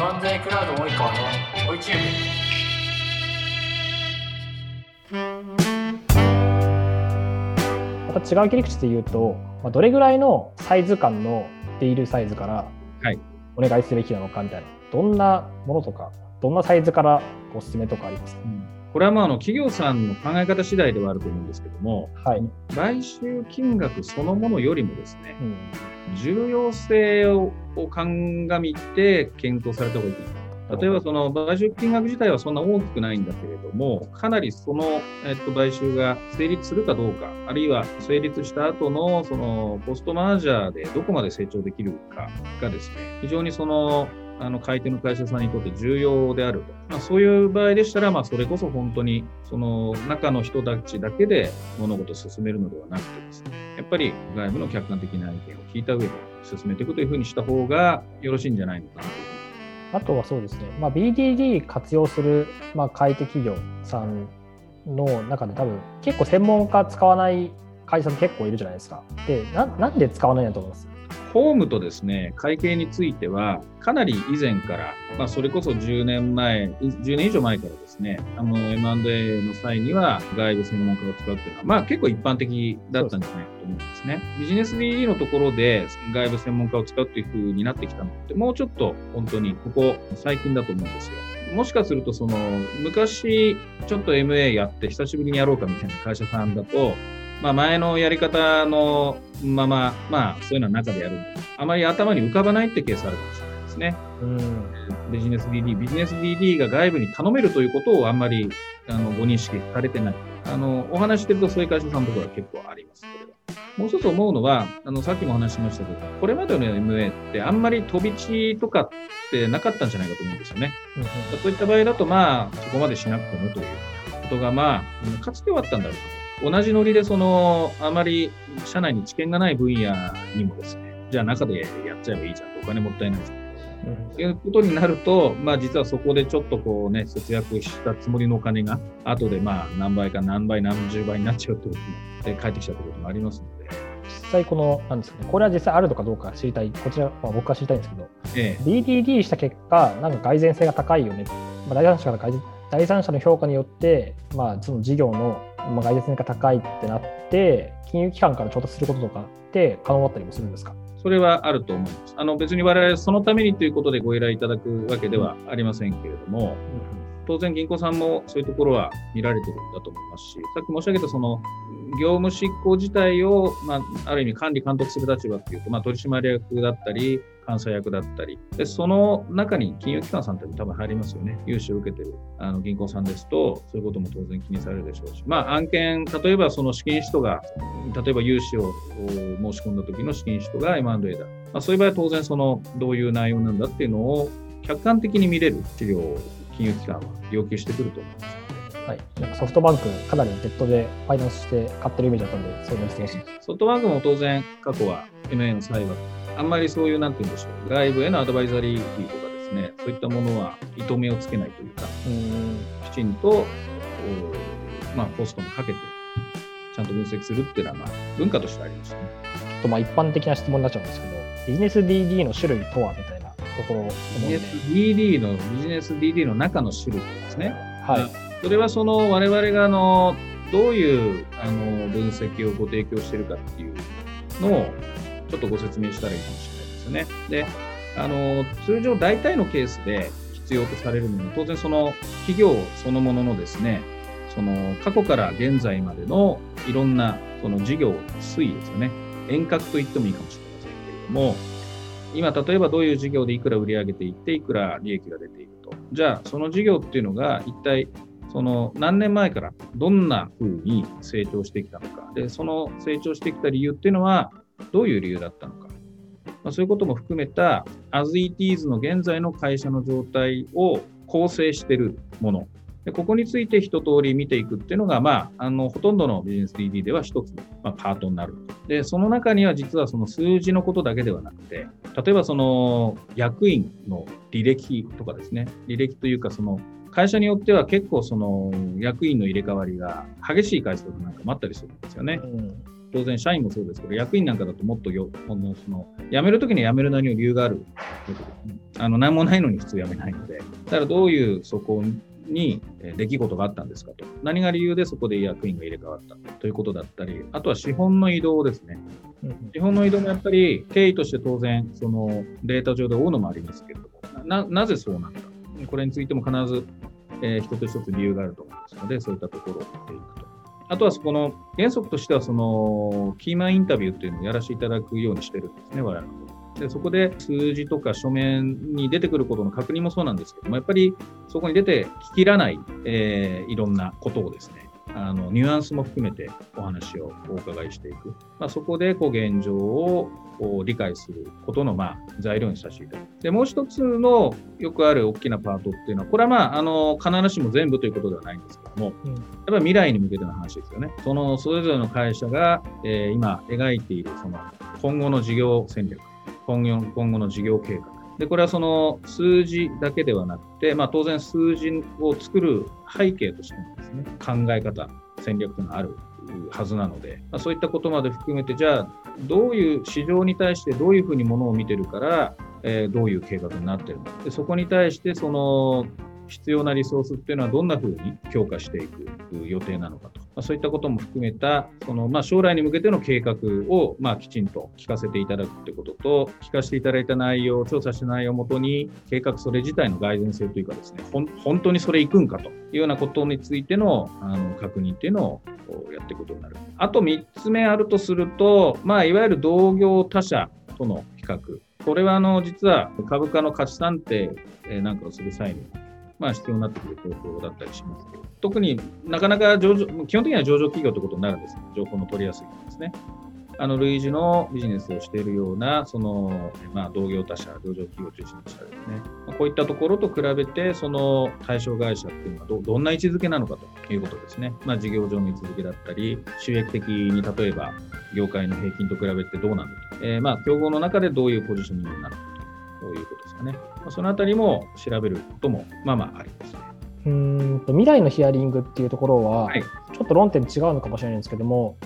M&A クラウド及川の？追いチューブまた違う切り口で言うと、まあ、どれぐらいのサイズ感のディールサイズからお願いすべきなのかみたいな、どんなものとかどんなサイズからおすすめとかありますか、うんこれはまああの企業さんの考え方次第ではあると思うんですけども、はい、買収金額そのものよりもですね、うん、重要性を鑑みて検討された方がいい。例えばその買収金額自体はそんな大きくないんだけれども、かなりその、えっと、買収が成立するかどうか、あるいは成立した後のそのポストマージャーでどこまで成長できるかがですね、非常にそのあの買い手の会社さんにとって重要であると。まあ、そういう場合でしたら、まあ、それこそ本当にその中の人たちだけで物事を進めるのではなくてですね、やっぱり外部の客観的な意見を聞いた上で進めていくというふうにした方がよろしいんじゃないのかなとあとはそうですね、まあ、BDD 活用する、まあ、買い手企業さんの中で多分結構専門家使わない会社さん結構いるじゃないですか。で、ななんで使わないんだと思います？ホームとですね、会計については、かなり以前から、まあ、それこそ10年前、10年以上前からですね、あの、M&A の際には外部専門家を使うっていうのは、まあ、結構一般的だったんじゃないかと思うんですね。ビジネス DD のところで外部専門家を使うっていう風になってきたのって、もうちょっと本当にここ最近だと思うんですよ。もしかすると、その、昔、ちょっと MA やって久しぶりにやろうかみたいな会社さんだと、まあ、前のやり方のまま、まあ、そういうのは中でやるあまり頭に浮かばないってケースあるかもしれないですね。うん、ビジネス DD、ビジネス DD が外部に頼めるということをあんまりあのご認識されてない。あのお話してるとそういう会社さんのところは結構あります。もう一つ思うのは、あのさっきも話しましたけど、これまでの MA ってあんまり飛び地とかってなかったんじゃないかと思うんですよね。うん、そういった場合だと、まあ、そこまでしなくてもということが、まあ、かつてはあったんだろうと。同じノリでその、あまり社内に知見がない分野にもですね、じゃあ中でやっちゃえばいいじゃん。とお金もったいないじゃん。うん、いうことになると、まあ実はそこでちょっとこうね、節約したつもりのお金が、後でまあ何倍か何倍何十倍になっちゃうってことも、で帰ってきちゃったこともありますので。実際この、なんですかね、これは実際あるのかどうか知りたい、こちら、まあ、僕は知りたいんですけど、ええ、DDD した結果、なんか改善性が高いよね、まあ、第三者から改善第三者の評価によって、まあ、その事業のまあ、外絶が高いってなって、金融機関から調達することとかって可能だったりもするんですか？それはあると思います。あの別に我々そのためにということでご依頼いただくわけではありませんけれども、当然銀行さんもそういうところは見られてるんだと思いますし、さっき申し上げたその業務執行自体を、まあ、ある意味管理監督する立場っていうと、まあ、取締役だったり、監査役だったり、でその中に金融機関さんって多分入りますよね。融資を受けてるあの銀行さんですと、そういうことも当然気にされるでしょうし、まあ、案件、例えばその資金使途が、例えば融資を申し込んだ時の資金使途が M&A だ。まあ、そういう場合は当然そのどういう内容なんだっていうのを客観的に見れる治療金融機関は要求してくると思います。はい、なんかソフトバンク、かなりデッドでファイナンスして買ってるイメージだったんで、そういうのします。ソフトバンクも当然、過去は MA の際は、あんまりそういう、なんて言うんでしょう、外部へのアドバイザリーフィーとかですね、そういったものは糸目をつけないというか、うきちんと、まあ、コストもかけて、ちゃんと分析するっていうのは、まあ、文化としてありますね。とまあ一般的な質問になっちゃうんですけど、ビジネス DD の種類とはみたいなところビジネス DD の、ビジネス DD の中の種類ですね。はい。それはその我々があのどういうあの分析をご提供しているかっていうのをちょっとご説明したらいいかもしれないですよね。で、あの通常大体のケースで必要とされるのは当然その企業そのもののですね、その過去から現在までのいろんなその事業推移ですよね。遠隔と言ってもいいかもしれませんけれども、今例えばどういう事業でいくら売り上げていって、いくら利益が出ていると。じゃあその事業っていうのが一体その何年前からどんな風に成長してきたのか、で、その成長してきた理由っていうのはどういう理由だったのか、まあ、そういうことも含めた as it is の現在の会社の状態を構成してるもの。でここについて一通り見ていくっていうのが、まあ、あのほとんどのビジネス DD では一つの、まあ、パートになる。で、その中には実はその数字のことだけではなくて、例えばその役員の履歴とかですね、履歴というかその会社によっては結構その役員の入れ替わりが激しい会社とかなんかもあったりするんですよね。うん、当然社員もそうですけど、役員なんかだともっとよ、このその辞めるときに辞めるなりの理由があるあの何もないのに普通辞めないので、だからどういうそこに出来事があったんですかと。何が理由でそこで役員が入れ替わったということだったり、あとは資本の移動ですね。資本の移動もやっぱり経緯として当然、そのデータ上で追うのもありますけれども、ななぜそうなんだこれについても必ず、えー、一つ一つ理由があると思いますので、そういったところを見ていくと。あとはそこの原則としてはそのキーマンインタビューっていうのをやらせていただくようにしてるんですね、我々のでそこで数字とか書面に出てくることの確認もそうなんですけども、やっぱりそこに出て聞き入らない、えー、いろんなことをですね、あのニュアンスも含めてお話をお伺いしていく、まあ、そこでこう現状を理解することのまあ材料にさせていただく。でもう一つのよくある大きなパートっていうのは、これはまああの必ずしも全部ということではないんですけども、うん、やっぱり未来に向けての話ですよね。そのそれぞれの会社が、えー、今描いているその今後の事業戦略、今後今後の事業計画。で、これはその数字だけではなくて、まあ当然数字を作る背景としてもですね、考え方、戦略というのがあるはずなので、まあ、そういったことまで含めて、じゃあ、どういう市場に対してどういうふうにものを見てるから、えー、どういう計画になってるのか。でそこに対して、その必要なリソースっていうのはどんなふうに強化していく予定なのかと、ま、そういったことも含めたその、ま、将来に向けての計画を、ま、きちんと聞かせていただくということと聞かせていただいた内容調査した内容をもとに計画それ自体の蓋然性というかですね本当にそれ行くんかというようなことについてのあの確認っていうのをやっていくことになる。あと3つ目あるとすると、まあ、いわゆる同業他社との比較。これはあの実は株価の価値算定なんかをする際にまあ、必要になってくる方法だったりしますけど、特になかなか上場、基本的には上場企業ということになるんです情報の取りやすいんですね。あの類似のビジネスをしているような、その、まあ、同業他社、上場企業を中心にしたですね、ま、こういったところと比べて、その対象会社っていうのはどどんな位置づけなのかということですね。まあ、事業上の位置づけだったり、収益的に例えば、業界の平均と比べてどうなんだと。えー、まあ、競合の中でどういうポジショニングになるのかということかね。そのあたりも調べることもまあまあありますね。うんと未来のヒアリングっていうところは、はい、ちょっと論点違うのかもしれないんですけども、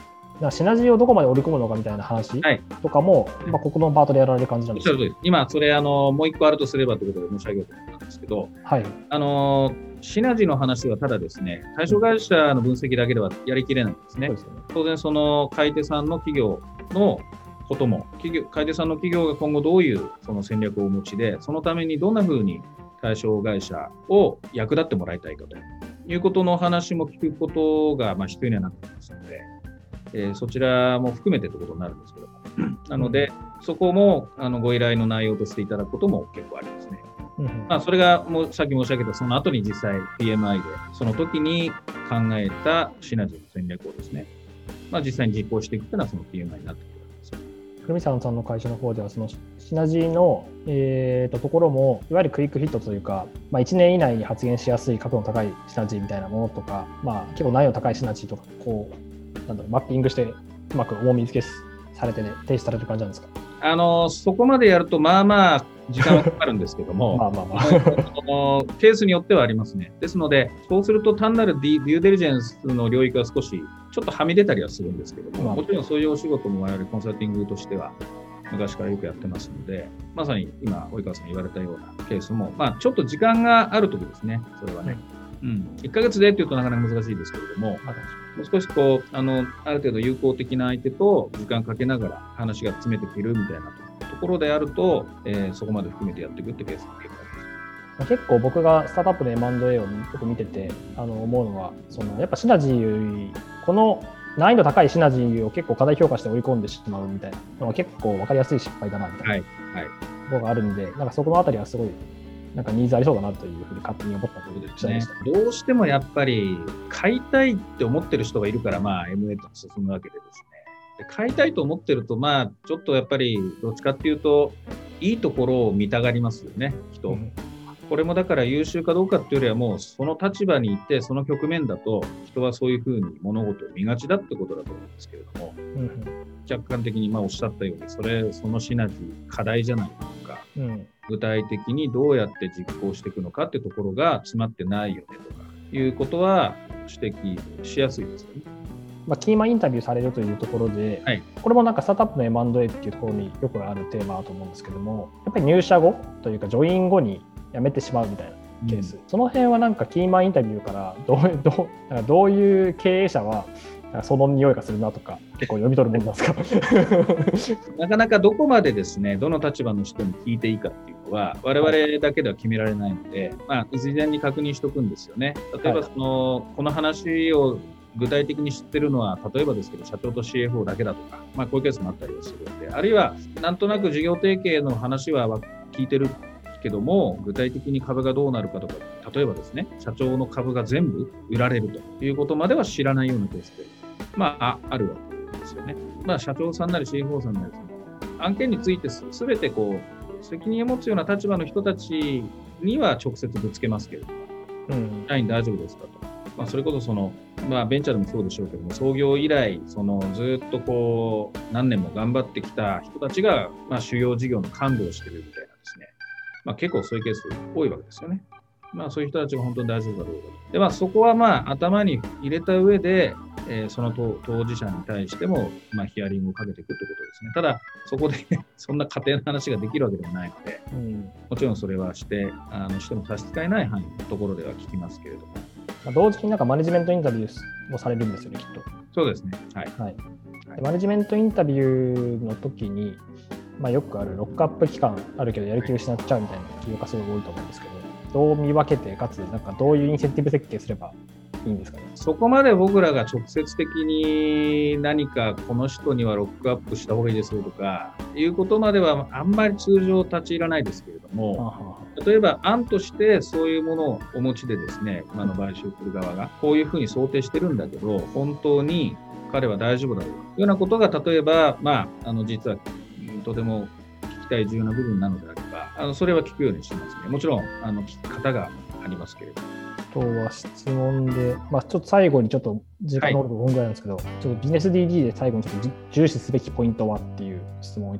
なシナジーをどこまで織り込むのかみたいな話とかも、はい、まあ、ここのパートでやられる感じなんですか今、それあの、もう一個あるとすればということで申し上げようと思ったんですけど、はい、あのシナジーの話はただですね、対象会社の分析だけではやりきれないんですね。すね当然、その買い手さんの企業のことも、企業、楓さんの企業が今後どういうその戦略をお持ちで、そのためにどんなふうに対象会社を役立ってもらいたいかということの話も聞くことがまあ必要にはなってきますので、えー、そちらも含めてということになるんですけども、なので、そこもあのご依頼の内容としていただくことも結構ありますね。まあ、それがもうさっき申し上げたその後に実際 PMI でその時に考えたシナジーの戦略をですね、まあ、実際に実行していくというのはその PMI になってくる久美さんさんの会社の方ではそのシナジーの、えーと、ところもいわゆるクイックヒットというか、まあ、1年以内に発言しやすい角の高いシナジーみたいなものとか、まあ、結構難易度高いシナジーとかこうなんだろうマッピングしてうまく重み付けされて、ね、停止されてる感じなんですか？あのそこまでやるとまあまあ時間はかかるんですけども、まあまあまあ。ケースによってはありますね。ですので、そうすると単なるデューデリジェンスの領域は少しちょっとはみ出たりはするんですけども、もちろんそういうお仕事も我々コンサルティングとしては昔からよくやってますので、まさに今、及川さん言われたようなケースも、まあ、ちょっと時間があるときですね、それはね。うん、1ヶ月でっていうとなかなか難しいですけれども、もう少しこう、あの、ある程度有効的な相手と時間かけながら話が詰めてくるみたいなところであると、えー、そこまで含めてやっていくってケースが結構あります。結構僕がスタートアップで M&A をよく見ててあの思うのはそのやっぱシナジーこの難易度高いシナジーを結構過大評価して追い込んでしまうみたいなのは結構分かりやすい失敗だなみたいなところがあるんで、なんかそこのあたりはすごいなんかニーズありそうだなというふうに勝手に思ったというでね。どうしてもやっぱり買いたいって思ってる人がいるから、まあ MA と進むわけでですね。で買いたいと思ってると、まあ、ちょっとやっぱり、どっちかっていうと、いいところを見たがりますよね、人。うん、これもだから優秀かどうかっていうよりは、もうその立場にいて、その局面だと、人はそういうふうに物事を見がちだってことだと思うんですけれども、うん、客観的にまあおっしゃったように、それ、そのシナジー、課題じゃないとか、うん、具体的にどうやって実行していくのかってところが詰まってないよねとかいうことは指摘しやすいですよね。まあ、キーマンインタビューされるというところで、はい、これもなんかスタートアップの M&A っていうところによくあるテーマだと思うんですけどもやっぱり入社後というかジョイン後に辞めてしまうみたいなケース、うん、その辺はなんかキーマンインタビューからどうどうどういう経営者はその匂いがするなとか、結構読み取るもんなんですか？なかなかどこまでですね、どの立場の人に聞いていいかっていうのは、我々だけでは決められないので、まあ、事前に確認しておくんですよね。例えばその、はい、この話を具体的に知ってるのは、例えばですけど、社長と CFO だけだとか、まあ、こういうケースもあったりはするので、あるいは、なんとなく事業提携の話は聞いてるけども、具体的に株がどうなるかとか、例えばですね、社長の株が全部売られるということまでは知らないようなケースで、まあ、あるわけですよね。まあ、社長さんなり CFO さんなり、案件についてすべてこう、責任を持つような立場の人たちには直接ぶつけますけれども、うん、社員大丈夫ですかと。まあ、それこそその、まあ、ベンチャーでもそうでしょうけども、創業以来、そのずっとこう、何年も頑張ってきた人たちが、まあ、主要事業の幹部をしてるみたいまあ、結構そういうケース多いわけですよね。まあ、そういう人たちが本当に大丈夫かどうか。で、まあ、そこはまあ、頭に入れた上で、えー、その当事者に対しても、まあ、ヒアリングをかけていくということですね。ただ、そこで そんな家庭の話ができるわけでもないので、うん、もちろんそれはして、あのしても差し支えない範囲のところでは聞きますけれども。まあ、同時になんかマネジメントインタビューもされるんですよね、きっと。そうですね。はい。はい、マネジメントインタビューの時に、まあ、よくあるロックアップ期間あるけどやる気を失っちゃうみたいな企業家すごい多いと思うんですけど、どう見分けて、かつ、なんかどういうインセンティブ設計すればいいんですかね？そこまで僕らが直接的に何かこの人にはロックアップした方がいいですよとかいうことまではあんまり通常立ち入らないですけれども、例えば案としてそういうものをお持ちでですね、今の買収する側がこういうふうに想定してるんだけど、本当に彼は大丈夫だろうというようなことが例えば、まあ、あの実はとても聞きたい重要な部分なのであれば、あのそれは聞くようにしますね。もちろんあの聞き方がありますけれども。とは質問で、まあ、ちょっと最後にちょっと時間の5分ぐらいなんですけど、はい、ちょっとビジネス DD で最後にちょっと重視すべきポイントはっていう質問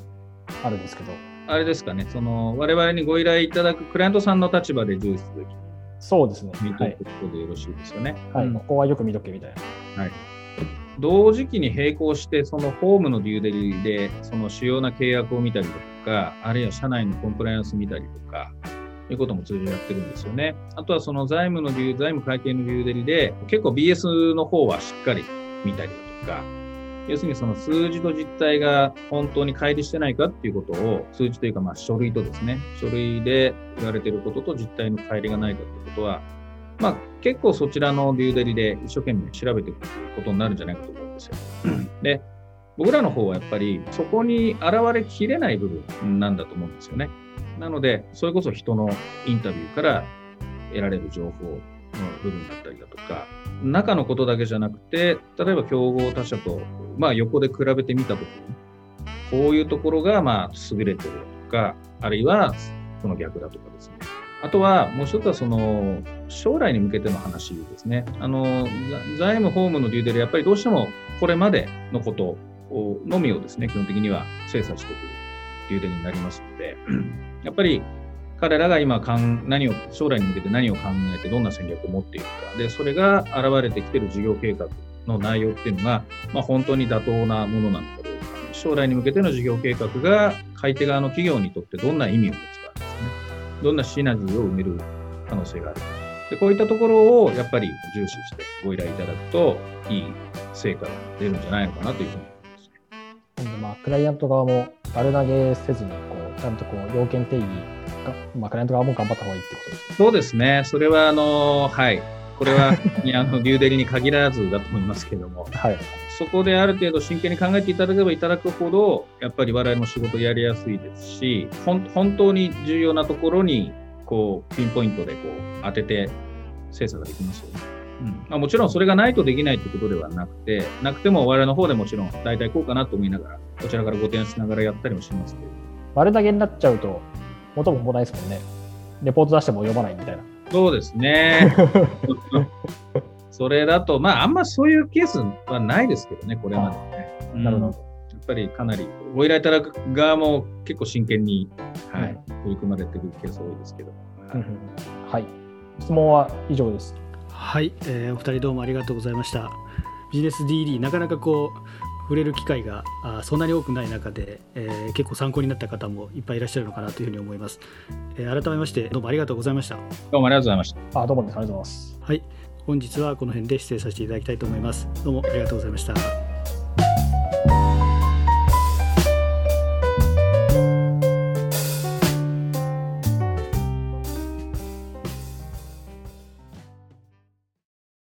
あるんですけど。あれですかね、その我々にご依頼いただくクライアントさんの立場で重視すべき。そうですね。見とくことでよろしいですよね。はい、うん、ここはよく見とけみたいな。はい。同時期に並行して、そのホームのデューデリで、その主要な契約を見たりとか、あるいは社内のコンプライアンス見たりとか、いうことも通常やってるんですよね。あとはその財務の理由、財務会計の理由デリで、結構 BS の方はしっかり見たりだとか、要するにその数字と実態が本当に乖離してないかっていうことを、数字というかまあ書類とですね、書類で言われてることと実態の乖離がないかってことは、まあ結構そちらのビューデリで一生懸命調べていくことになるんじゃないかと思うんですよ。で、僕らの方はやっぱりそこに現れきれない部分なんだと思うんですよね。なので、それこそ人のインタビューから得られる情報の部分だったりだとか、中のことだけじゃなくて、例えば競合他社と、まあ、横で比べてみたときに、こういうところがまあ優れてるとか、あるいはその逆だとかですね。あとは、もう一つはその、将来に向けての話ですね。あの、財務法務のデューデル、やっぱりどうしてもこれまでのことのみをですね、基本的には精査してくるデューデルになりますので、やっぱり彼らが今かん何を将来に向けて何を考えてどんな戦略を持っているか。でそれが現れてきている事業計画の内容っていうのが、まあ、本当に妥当なものなのかどうか。将来に向けての事業計画が買い手側の企業にとってどんな意味を持つどんなシナジーを埋める可能性があるかでこういったところをやっぱり重視してご依頼いただくといい成果が出るんじゃないのかなというふうに思いますね。まあ、クライアント側も丸投げせずにこちゃんとこう要件定義が、まあ、クライアント側も頑張った方がいいってことですそうですね。それは、あの、はい。これは、あの、デューデリに限らずだと思いますけども、はい。そこである程度真剣に考えていただければいただくほど、やっぱり我々も仕事やりやすいですし、本当に重要なところに、こう、ピンポイントでこう、当てて精査ができますよね。うんまあ、もちろんそれがないとできないってことではなくて、なくても我々の方でもちろん大体こうかなと思いながら、こちらからご提案しながらやったりもしますけど。丸投げになっちゃうと、元も子もないですもんね。レポート出しても読まないみたいな。そうですね。それだと、まあ、あんまそういうケースはないですけどね、これまでね。なるほど。やっぱりかなり、ご依頼いただく側も結構真剣に、はい、取り組まれてるケース多いですけど。はい、はい。質問は以上です。はい、えー、お二人どうもありがとうございました。ビジネス DD なかなかこう触れる機会があそんなに多くない中で、えー、結構参考になった方もいっぱいいらっしゃるのかなというふうに思います、えー、改めましてどうもありがとうございました。どうもありがとうございました。あどうもありがとうございます。はい。本日はこの辺で失礼させていただきたいと思います。どうもありがとうございました